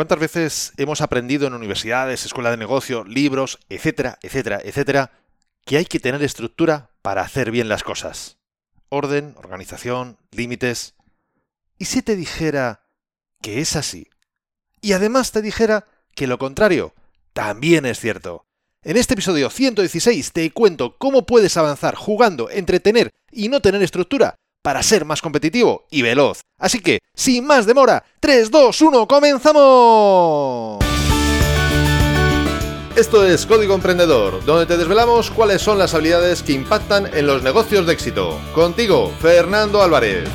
¿Cuántas veces hemos aprendido en universidades, escuela de negocio, libros, etcétera, etcétera, etcétera, que hay que tener estructura para hacer bien las cosas? Orden, organización, límites. ¿Y si te dijera que es así? Y además te dijera que lo contrario también es cierto. En este episodio 116 te cuento cómo puedes avanzar jugando entre tener y no tener estructura para ser más competitivo y veloz. Así que, sin más demora, 3, 2, 1, comenzamos. Esto es Código Emprendedor, donde te desvelamos cuáles son las habilidades que impactan en los negocios de éxito. Contigo, Fernando Álvarez.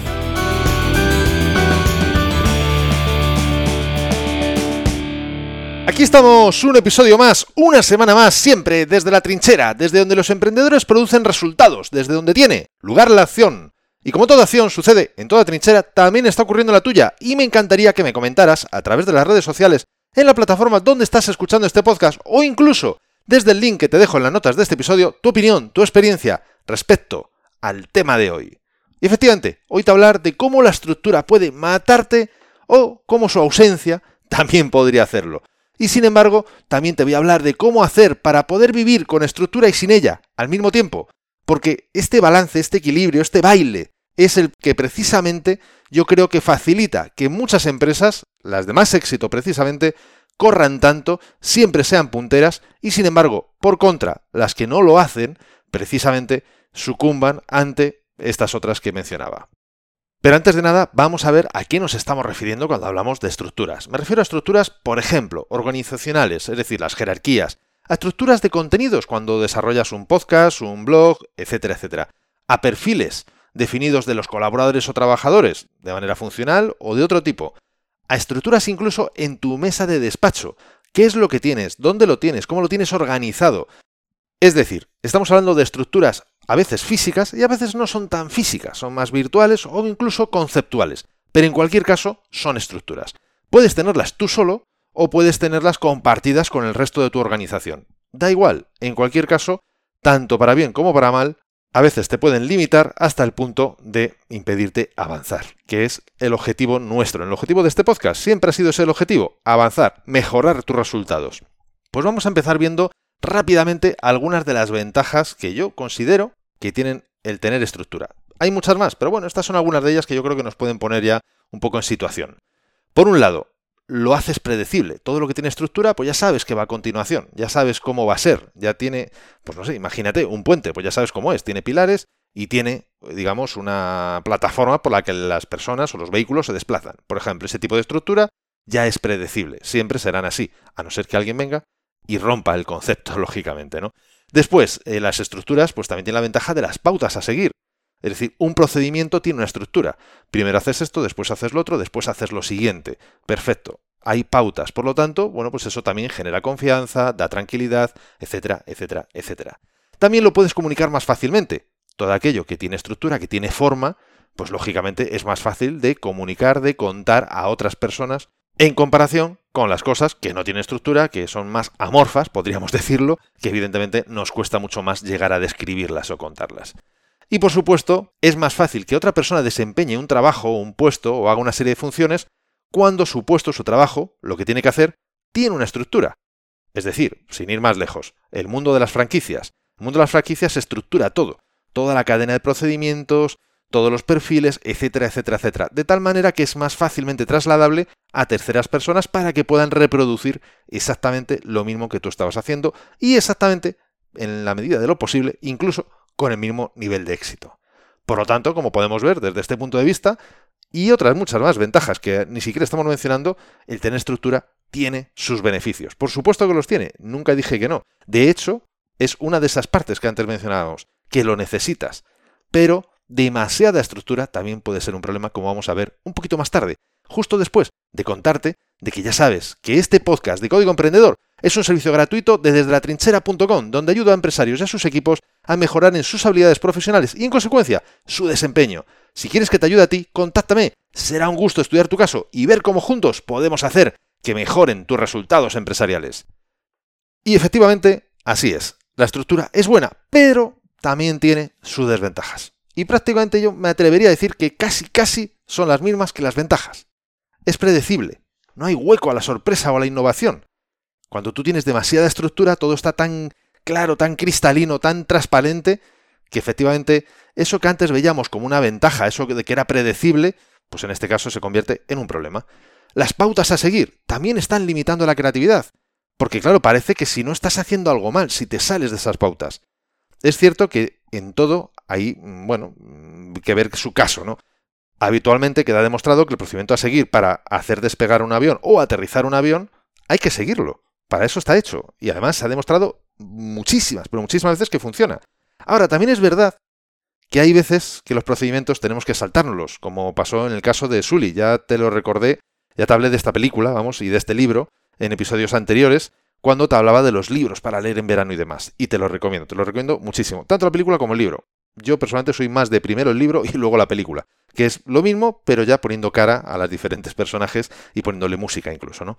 Aquí estamos, un episodio más, una semana más, siempre desde la trinchera, desde donde los emprendedores producen resultados, desde donde tiene lugar la acción. Y como toda acción sucede en toda trinchera, también está ocurriendo la tuya, y me encantaría que me comentaras a través de las redes sociales, en la plataforma donde estás escuchando este podcast, o incluso desde el link que te dejo en las notas de este episodio, tu opinión, tu experiencia respecto al tema de hoy. Y efectivamente, hoy te hablar de cómo la estructura puede matarte o cómo su ausencia también podría hacerlo. Y sin embargo, también te voy a hablar de cómo hacer para poder vivir con estructura y sin ella al mismo tiempo. Porque este balance, este equilibrio, este baile es el que precisamente yo creo que facilita que muchas empresas, las de más éxito precisamente, corran tanto, siempre sean punteras y sin embargo, por contra, las que no lo hacen, precisamente sucumban ante estas otras que mencionaba. Pero antes de nada, vamos a ver a qué nos estamos refiriendo cuando hablamos de estructuras. Me refiero a estructuras, por ejemplo, organizacionales, es decir, las jerarquías, a estructuras de contenidos cuando desarrollas un podcast, un blog, etcétera, etcétera, a perfiles, definidos de los colaboradores o trabajadores, de manera funcional o de otro tipo, a estructuras incluso en tu mesa de despacho. ¿Qué es lo que tienes? ¿Dónde lo tienes? ¿Cómo lo tienes organizado? Es decir, estamos hablando de estructuras a veces físicas y a veces no son tan físicas, son más virtuales o incluso conceptuales, pero en cualquier caso son estructuras. Puedes tenerlas tú solo o puedes tenerlas compartidas con el resto de tu organización. Da igual, en cualquier caso, tanto para bien como para mal, a veces te pueden limitar hasta el punto de impedirte avanzar, que es el objetivo nuestro. El objetivo de este podcast siempre ha sido ese el objetivo, avanzar, mejorar tus resultados. Pues vamos a empezar viendo rápidamente algunas de las ventajas que yo considero que tienen el tener estructura. Hay muchas más, pero bueno, estas son algunas de ellas que yo creo que nos pueden poner ya un poco en situación. Por un lado, lo haces predecible. Todo lo que tiene estructura, pues ya sabes que va a continuación, ya sabes cómo va a ser, ya tiene, pues no sé, imagínate, un puente, pues ya sabes cómo es, tiene pilares y tiene, digamos, una plataforma por la que las personas o los vehículos se desplazan. Por ejemplo, ese tipo de estructura ya es predecible, siempre serán así, a no ser que alguien venga y rompa el concepto, lógicamente, ¿no? Después, eh, las estructuras, pues también tienen la ventaja de las pautas a seguir. Es decir, un procedimiento tiene una estructura. Primero haces esto, después haces lo otro, después haces lo siguiente. Perfecto. Hay pautas. Por lo tanto, bueno, pues eso también genera confianza, da tranquilidad, etcétera, etcétera, etcétera. También lo puedes comunicar más fácilmente. Todo aquello que tiene estructura, que tiene forma, pues lógicamente es más fácil de comunicar, de contar a otras personas en comparación con las cosas que no tienen estructura, que son más amorfas, podríamos decirlo, que evidentemente nos cuesta mucho más llegar a describirlas o contarlas. Y por supuesto, es más fácil que otra persona desempeñe un trabajo o un puesto o haga una serie de funciones cuando su puesto, su trabajo, lo que tiene que hacer, tiene una estructura. Es decir, sin ir más lejos, el mundo de las franquicias. El mundo de las franquicias estructura todo, toda la cadena de procedimientos, todos los perfiles, etcétera, etcétera, etcétera, de tal manera que es más fácilmente trasladable a terceras personas para que puedan reproducir exactamente lo mismo que tú estabas haciendo y exactamente, en la medida de lo posible, incluso con el mismo nivel de éxito. Por lo tanto, como podemos ver desde este punto de vista, y otras muchas más ventajas que ni siquiera estamos mencionando, el tener estructura tiene sus beneficios. Por supuesto que los tiene, nunca dije que no. De hecho, es una de esas partes que antes mencionábamos, que lo necesitas. Pero demasiada estructura también puede ser un problema, como vamos a ver un poquito más tarde, justo después de contarte de que ya sabes que este podcast de Código Emprendedor es un servicio gratuito de desde la trinchera.com, donde ayuda a empresarios y a sus equipos a mejorar en sus habilidades profesionales y, en consecuencia, su desempeño. Si quieres que te ayude a ti, contáctame. Será un gusto estudiar tu caso y ver cómo juntos podemos hacer que mejoren tus resultados empresariales. Y efectivamente, así es. La estructura es buena, pero también tiene sus desventajas. Y prácticamente yo me atrevería a decir que casi casi son las mismas que las ventajas. Es predecible. no hay hueco a la sorpresa o a la innovación. Cuando tú tienes demasiada estructura, todo está tan claro, tan cristalino, tan transparente, que efectivamente eso que antes veíamos como una ventaja, eso de que era predecible, pues en este caso se convierte en un problema. Las pautas a seguir también están limitando la creatividad, porque claro, parece que si no estás haciendo algo mal, si te sales de esas pautas. Es cierto que en todo hay, mm, bueno, mm, que ver su caso, ¿no? Habitualmente queda demostrado que el procedimiento a seguir para hacer despegar un avión o aterrizar un avión hay que seguirlo. Para eso está hecho. Y además se ha demostrado muchísimas, pero muchísimas veces que funciona. Ahora, también es verdad que hay veces que los procedimientos tenemos que saltárnoslos, como pasó en el caso de Sully. Ya te lo recordé, ya te hablé de esta película, vamos, y de este libro en episodios anteriores, cuando te hablaba de los libros para leer en verano y demás. Y te lo recomiendo, te lo recomiendo muchísimo, tanto la película como el libro. Yo personalmente soy más de primero el libro y luego la película, que es lo mismo, pero ya poniendo cara a los diferentes personajes y poniéndole música incluso, ¿no?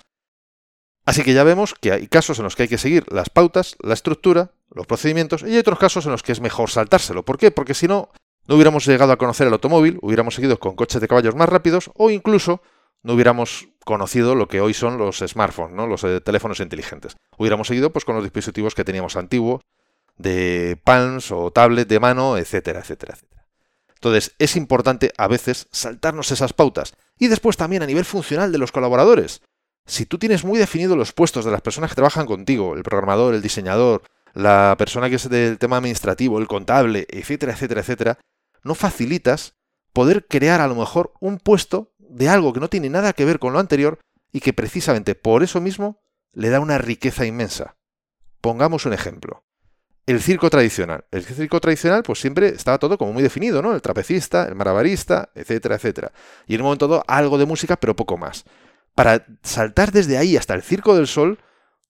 Así que ya vemos que hay casos en los que hay que seguir las pautas, la estructura, los procedimientos, y hay otros casos en los que es mejor saltárselo. ¿Por qué? Porque si no, no hubiéramos llegado a conocer el automóvil, hubiéramos seguido con coches de caballos más rápidos, o incluso no hubiéramos conocido lo que hoy son los smartphones, ¿no? los eh, teléfonos inteligentes. Hubiéramos seguido pues, con los dispositivos que teníamos antiguos, de palms o tablet de mano, etcétera, etcétera, etcétera. Entonces, es importante a veces saltarnos esas pautas. Y después también a nivel funcional de los colaboradores. Si tú tienes muy definidos los puestos de las personas que trabajan contigo, el programador, el diseñador, la persona que es del tema administrativo, el contable, etcétera, etcétera, etcétera, no facilitas poder crear a lo mejor un puesto de algo que no tiene nada que ver con lo anterior y que precisamente por eso mismo le da una riqueza inmensa. Pongamos un ejemplo el circo tradicional. El circo tradicional, pues siempre estaba todo como muy definido, ¿no? El trapecista, el marabarista, etcétera, etcétera. Y en un momento dado, algo de música, pero poco más. Para saltar desde ahí hasta el circo del sol,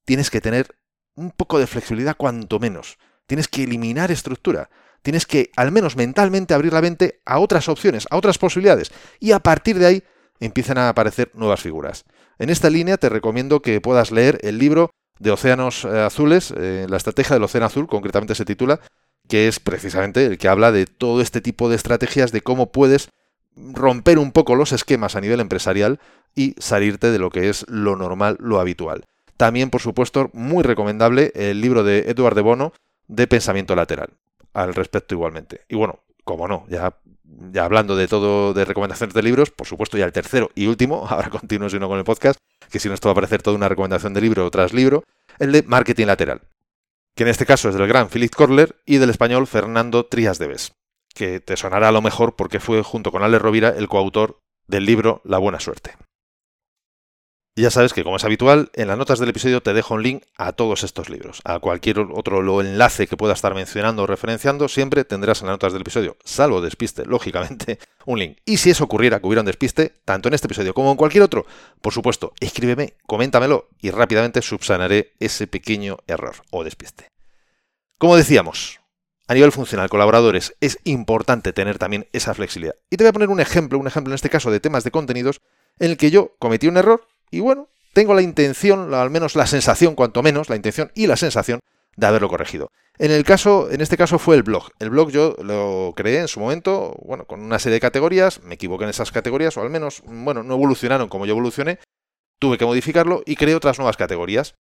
tienes que tener un poco de flexibilidad, cuanto menos. Tienes que eliminar estructura. Tienes que, al menos mentalmente, abrir la mente a otras opciones, a otras posibilidades. Y a partir de ahí empiezan a aparecer nuevas figuras. En esta línea te recomiendo que puedas leer el libro de océanos eh, azules, eh, la estrategia del océano azul, concretamente se titula, que es precisamente el que habla de todo este tipo de estrategias, de cómo puedes romper un poco los esquemas a nivel empresarial y salirte de lo que es lo normal, lo habitual. También, por supuesto, muy recomendable el libro de Edward de Bono de Pensamiento Lateral, al respecto igualmente. Y bueno, como no, ya, ya hablando de todo de recomendaciones de libros, por supuesto ya el tercero y último, ahora continúo si no con el podcast, que si no esto va a aparecer toda una recomendación de libro tras libro, el de Marketing Lateral, que en este caso es del gran Philip Korler y del español Fernando Trías de Bes, que te sonará a lo mejor porque fue junto con Ale Rovira el coautor del libro La Buena Suerte. Ya sabes que, como es habitual, en las notas del episodio te dejo un link a todos estos libros. A cualquier otro enlace que pueda estar mencionando o referenciando, siempre tendrás en las notas del episodio, salvo despiste, lógicamente, un link. Y si eso ocurriera, que hubiera un despiste, tanto en este episodio como en cualquier otro, por supuesto, escríbeme, coméntamelo y rápidamente subsanaré ese pequeño error o despiste. Como decíamos, a nivel funcional, colaboradores, es importante tener también esa flexibilidad. Y te voy a poner un ejemplo, un ejemplo en este caso de temas de contenidos, en el que yo cometí un error y bueno, tengo la intención, al menos la sensación, cuanto menos, la intención y la sensación de haberlo corregido. En el caso, en este caso fue el blog. El blog yo lo creé en su momento, bueno, con una serie de categorías, me equivoqué en esas categorías, o al menos, bueno, no evolucionaron como yo evolucioné, tuve que modificarlo y creé otras nuevas categorías.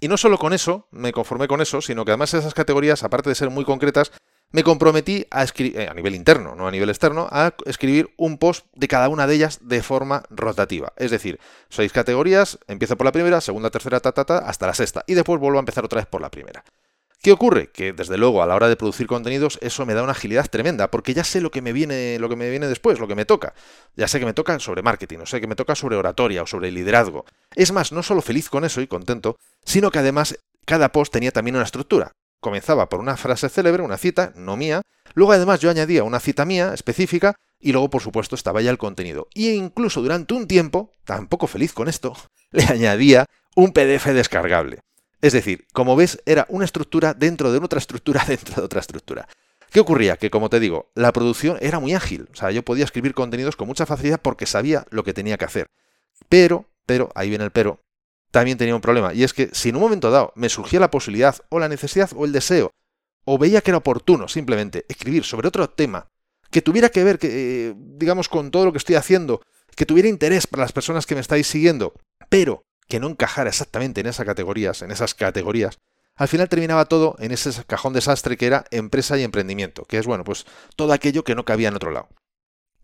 Y no solo con eso, me conformé con eso, sino que además esas categorías, aparte de ser muy concretas, me comprometí a escribir, eh, a nivel interno, no a nivel externo, a escribir un post de cada una de ellas de forma rotativa. Es decir, seis categorías, empiezo por la primera, segunda, tercera, ta, ta, ta, hasta la sexta, y después vuelvo a empezar otra vez por la primera. ¿Qué ocurre? Que desde luego a la hora de producir contenidos eso me da una agilidad tremenda, porque ya sé lo que me viene, lo que me viene después, lo que me toca. Ya sé que me toca sobre marketing, o sé que me toca sobre oratoria o sobre liderazgo. Es más, no solo feliz con eso y contento, sino que además cada post tenía también una estructura comenzaba por una frase célebre, una cita, no mía, luego además yo añadía una cita mía específica y luego por supuesto estaba ya el contenido. Y incluso durante un tiempo, tampoco feliz con esto, le añadía un PDF descargable. Es decir, como ves, era una estructura dentro de otra estructura dentro de otra estructura. ¿Qué ocurría? Que como te digo, la producción era muy ágil. O sea, yo podía escribir contenidos con mucha facilidad porque sabía lo que tenía que hacer. Pero, pero, ahí viene el pero, también tenía un problema. Y es que si en un momento dado me surgía la posibilidad o la necesidad o el deseo, o veía que era oportuno simplemente escribir sobre otro tema, que tuviera que ver, que, eh, digamos, con todo lo que estoy haciendo, que tuviera interés para las personas que me estáis siguiendo, pero que no encajara exactamente en esas categorías, en esas categorías, al final terminaba todo en ese cajón desastre que era empresa y emprendimiento, que es bueno, pues todo aquello que no cabía en otro lado.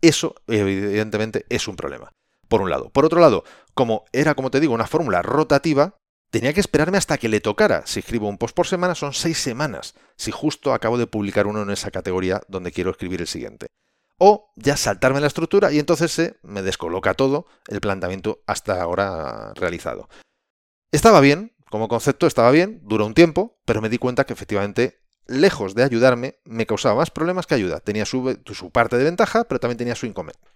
Eso, evidentemente, es un problema. Por un lado. Por otro lado, como era, como te digo, una fórmula rotativa, tenía que esperarme hasta que le tocara. Si escribo un post por semana, son seis semanas. Si justo acabo de publicar uno en esa categoría donde quiero escribir el siguiente. O ya saltarme la estructura y entonces se me descoloca todo el planteamiento hasta ahora realizado. Estaba bien, como concepto estaba bien, duró un tiempo, pero me di cuenta que efectivamente lejos de ayudarme, me causaba más problemas que ayuda. Tenía su, parte de ventaja, pero también tenía su inconveniente.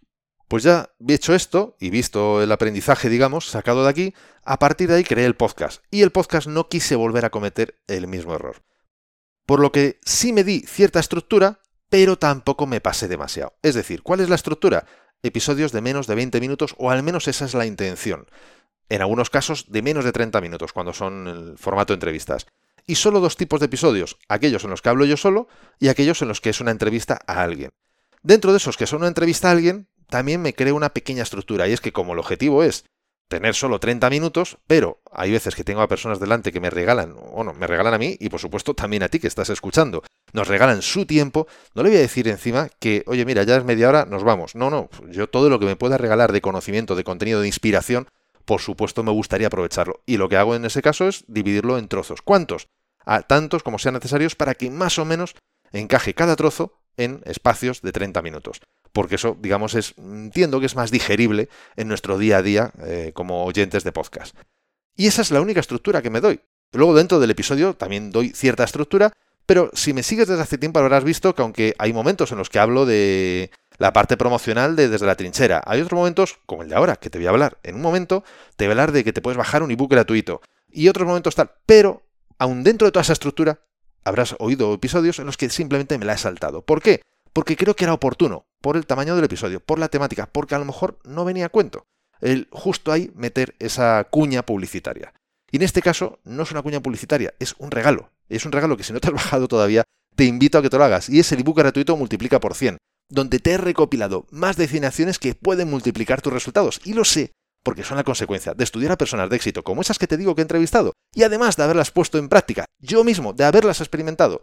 Pues ya hecho esto y visto el aprendizaje, digamos, sacado de aquí, a partir de ahí creé el podcast. Y el podcast no quise volver a cometer el mismo error. Por lo que sí me di cierta estructura, pero tampoco me pasé demasiado. Es decir, ¿cuál es la estructura? Episodios de menos de 20 minutos, o al menos esa es la intención. En algunos casos de menos de 30 minutos, cuando son el formato de entrevistas y solo dos tipos de episodios, aquellos en los que hablo yo solo y aquellos en los que es una entrevista a alguien. Dentro de esos que son una entrevista a alguien, también me creo una pequeña estructura y es que como el objetivo es tener solo 30 minutos, pero hay veces que tengo a personas delante que me regalan, o no, me regalan a mí y por supuesto también a ti que estás escuchando, nos regalan su tiempo, no le voy a decir encima que, oye, mira, ya es media hora, nos vamos. No, no, yo todo lo que me pueda regalar de conocimiento, de contenido, de inspiración, por supuesto me gustaría aprovecharlo. Y lo que hago en ese caso es dividirlo en trozos. ¿Cuántos? a tantos como sean necesarios para que más o menos encaje cada trozo en espacios de 30 minutos. Porque eso, digamos, es, entiendo que es más digerible en nuestro día a día eh, como oyentes de podcast. Y esa es la única estructura que me doy. Luego dentro del episodio también doy cierta estructura, pero si me sigues desde hace tiempo habrás visto que aunque hay momentos en los que hablo de la parte promocional de desde la trinchera, hay otros momentos, como el de ahora, que te voy a hablar. En un momento te voy a hablar de que te puedes bajar un ebook gratuito. Y otros momentos tal, pero aún dentro de toda esa estructura, habrás oído episodios en los que simplemente me la he saltado. ¿Por qué? Porque creo que era oportuno, por el tamaño del episodio, por la temática, porque a lo mejor no venía a cuento. El justo ahí meter esa cuña publicitaria. Y en este caso no es una cuña publicitaria, es un regalo. Es un regalo que si no te has bajado todavía, te invito a que te lo hagas. Y es el ebook gratuito multiplica por 100, donde te he recopilado más definiciones que pueden multiplicar tus resultados. Y lo sé, porque son la consecuencia de estudiar a personas de éxito como esas que te digo que he entrevistado, y además de haberlas puesto en práctica, yo mismo, de haberlas experimentado.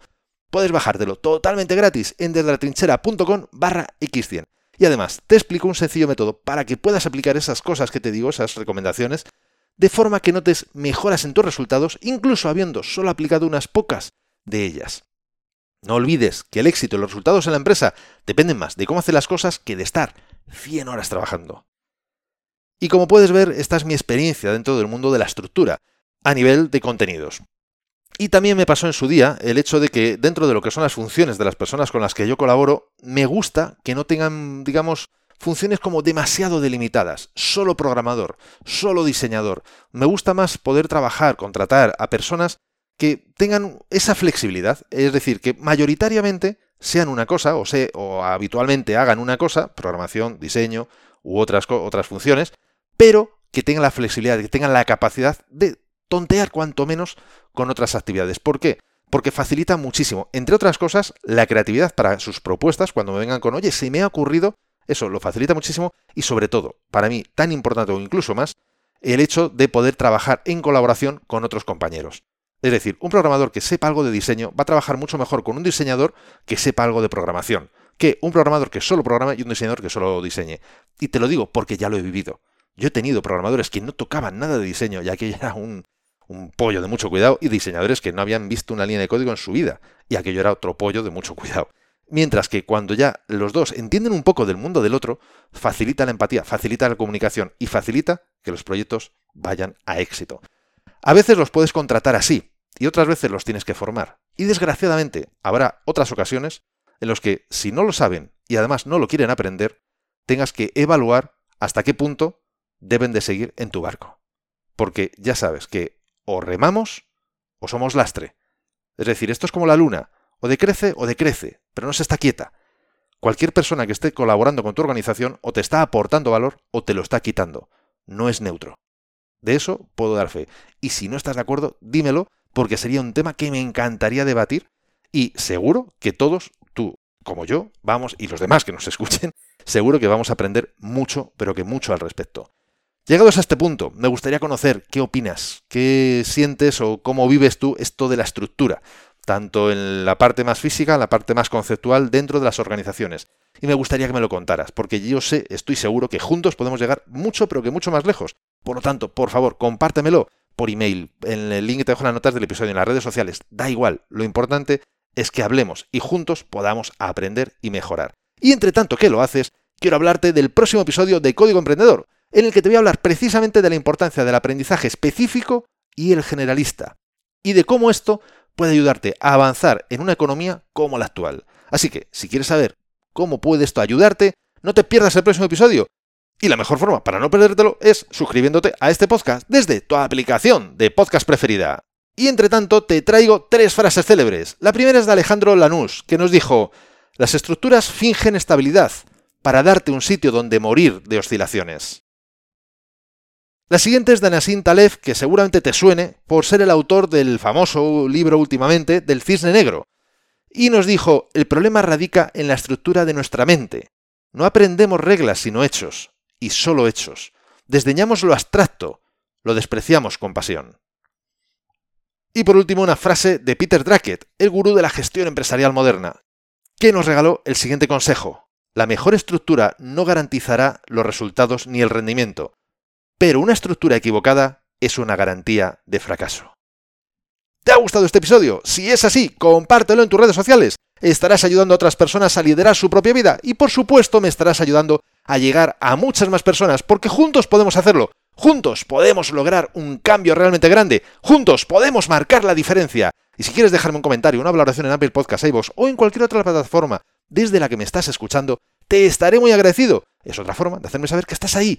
Puedes bajártelo totalmente gratis en desdelatrinchera.com barra x100. Y además, te explico un sencillo método para que puedas aplicar esas cosas que te digo, esas recomendaciones, de forma que notes mejoras en tus resultados, incluso habiendo solo aplicado unas pocas de ellas. No olvides que el éxito y los resultados en la empresa dependen más de cómo hacer las cosas que de estar 100 horas trabajando. Y como puedes ver, esta es mi experiencia dentro del mundo de la estructura, a nivel de contenidos. Y también me pasó en su día el hecho de que dentro de lo que son las funciones de las personas con las que yo colaboro, me gusta que no tengan, digamos, funciones como demasiado delimitadas, solo programador, solo diseñador. Me gusta más poder trabajar, contratar a personas que tengan esa flexibilidad, es decir, que mayoritariamente sean una cosa o, o habitualmente hagan una cosa, programación, diseño u otras, otras funciones, pero que tengan la flexibilidad, que tengan la capacidad de tontear cuanto menos con otras actividades. ¿Por qué? Porque facilita muchísimo, entre otras cosas, la creatividad para sus propuestas cuando me vengan con, oye, se me ha ocurrido, eso lo facilita muchísimo y sobre todo, para mí, tan importante o incluso más, el hecho de poder trabajar en colaboración con otros compañeros. Es decir, un programador que sepa algo de diseño va a trabajar mucho mejor con un diseñador que sepa algo de programación, que un programador que solo programa y un diseñador que solo diseñe. Y te lo digo porque ya lo he vivido. Yo he tenido programadores que no tocaban nada de diseño, ya que era un, un pollo de mucho cuidado, y diseñadores que no habían visto una línea de código en su vida, y aquello era otro pollo de mucho cuidado. Mientras que cuando ya los dos entienden un poco del mundo del otro, facilita la empatía, facilita la comunicación y facilita que los proyectos vayan a éxito. A veces los puedes contratar así y otras veces los tienes que formar. Y desgraciadamente habrá otras ocasiones en los que si no lo saben y además no lo quieren aprender, tengas que evaluar hasta qué punto deben de seguir en tu barco. Porque ya sabes que o remamos o somos lastre. Es decir, esto es como la luna, o decrece o decrece, pero no se está quieta. Cualquier persona que esté colaborando con tu organización o te está aportando valor o te lo está quitando. No es neutro. De eso puedo dar fe. Y si no estás de acuerdo, dímelo, porque sería un tema que me encantaría debatir y seguro que todos, tú como yo, vamos, y los demás que nos escuchen, seguro que vamos a aprender mucho, pero que mucho al respecto. Llegados a este punto, me gustaría conocer qué opinas, qué sientes o cómo vives tú esto de la estructura, tanto en la parte más física, la parte más conceptual dentro de las organizaciones. Y me gustaría que me lo contaras, porque yo sé, estoy seguro que juntos podemos llegar mucho, pero que mucho más lejos. Por lo tanto, por favor, compártemelo por email, en el link que te dejo en las notas del episodio, en las redes sociales, da igual, lo importante es que hablemos y juntos podamos aprender y mejorar. Y entre tanto que lo haces, quiero hablarte del próximo episodio de Código Emprendedor, en el que te voy a hablar precisamente de la importancia del aprendizaje específico y el generalista, y de cómo esto puede ayudarte a avanzar en una economía como la actual. Así que, si quieres saber cómo puede esto ayudarte, no te pierdas el próximo episodio. Y la mejor forma para no perdértelo es suscribiéndote a este podcast desde tu aplicación de podcast preferida. Y entre tanto te traigo tres frases célebres. La primera es de Alejandro Lanús, que nos dijo, las estructuras fingen estabilidad para darte un sitio donde morir de oscilaciones. La siguiente es de Nassim que seguramente te suene por ser el autor del famoso libro últimamente del cisne negro. Y nos dijo, el problema radica en la estructura de nuestra mente. No aprendemos reglas sino hechos, y solo hechos. Desdeñamos lo abstracto, lo despreciamos con pasión. Y por último, una frase de Peter Drackett, el gurú de la gestión empresarial moderna, que nos regaló el siguiente consejo. La mejor estructura no garantizará los resultados ni el rendimiento, pero una estructura equivocada es una garantía de fracaso. ¿Te ha gustado este episodio? Si es así, compártelo en tus redes sociales. Estarás ayudando a otras personas a liderar su propia vida y por supuesto me estarás ayudando a llegar a muchas más personas porque juntos podemos hacerlo. Juntos podemos lograr un cambio realmente grande. Juntos podemos marcar la diferencia. Y si quieres dejarme un comentario, una valoración en Apple Podcast, iVoox o en cualquier otra plataforma desde la que me estás escuchando, te estaré muy agradecido. Es otra forma de hacerme saber que estás ahí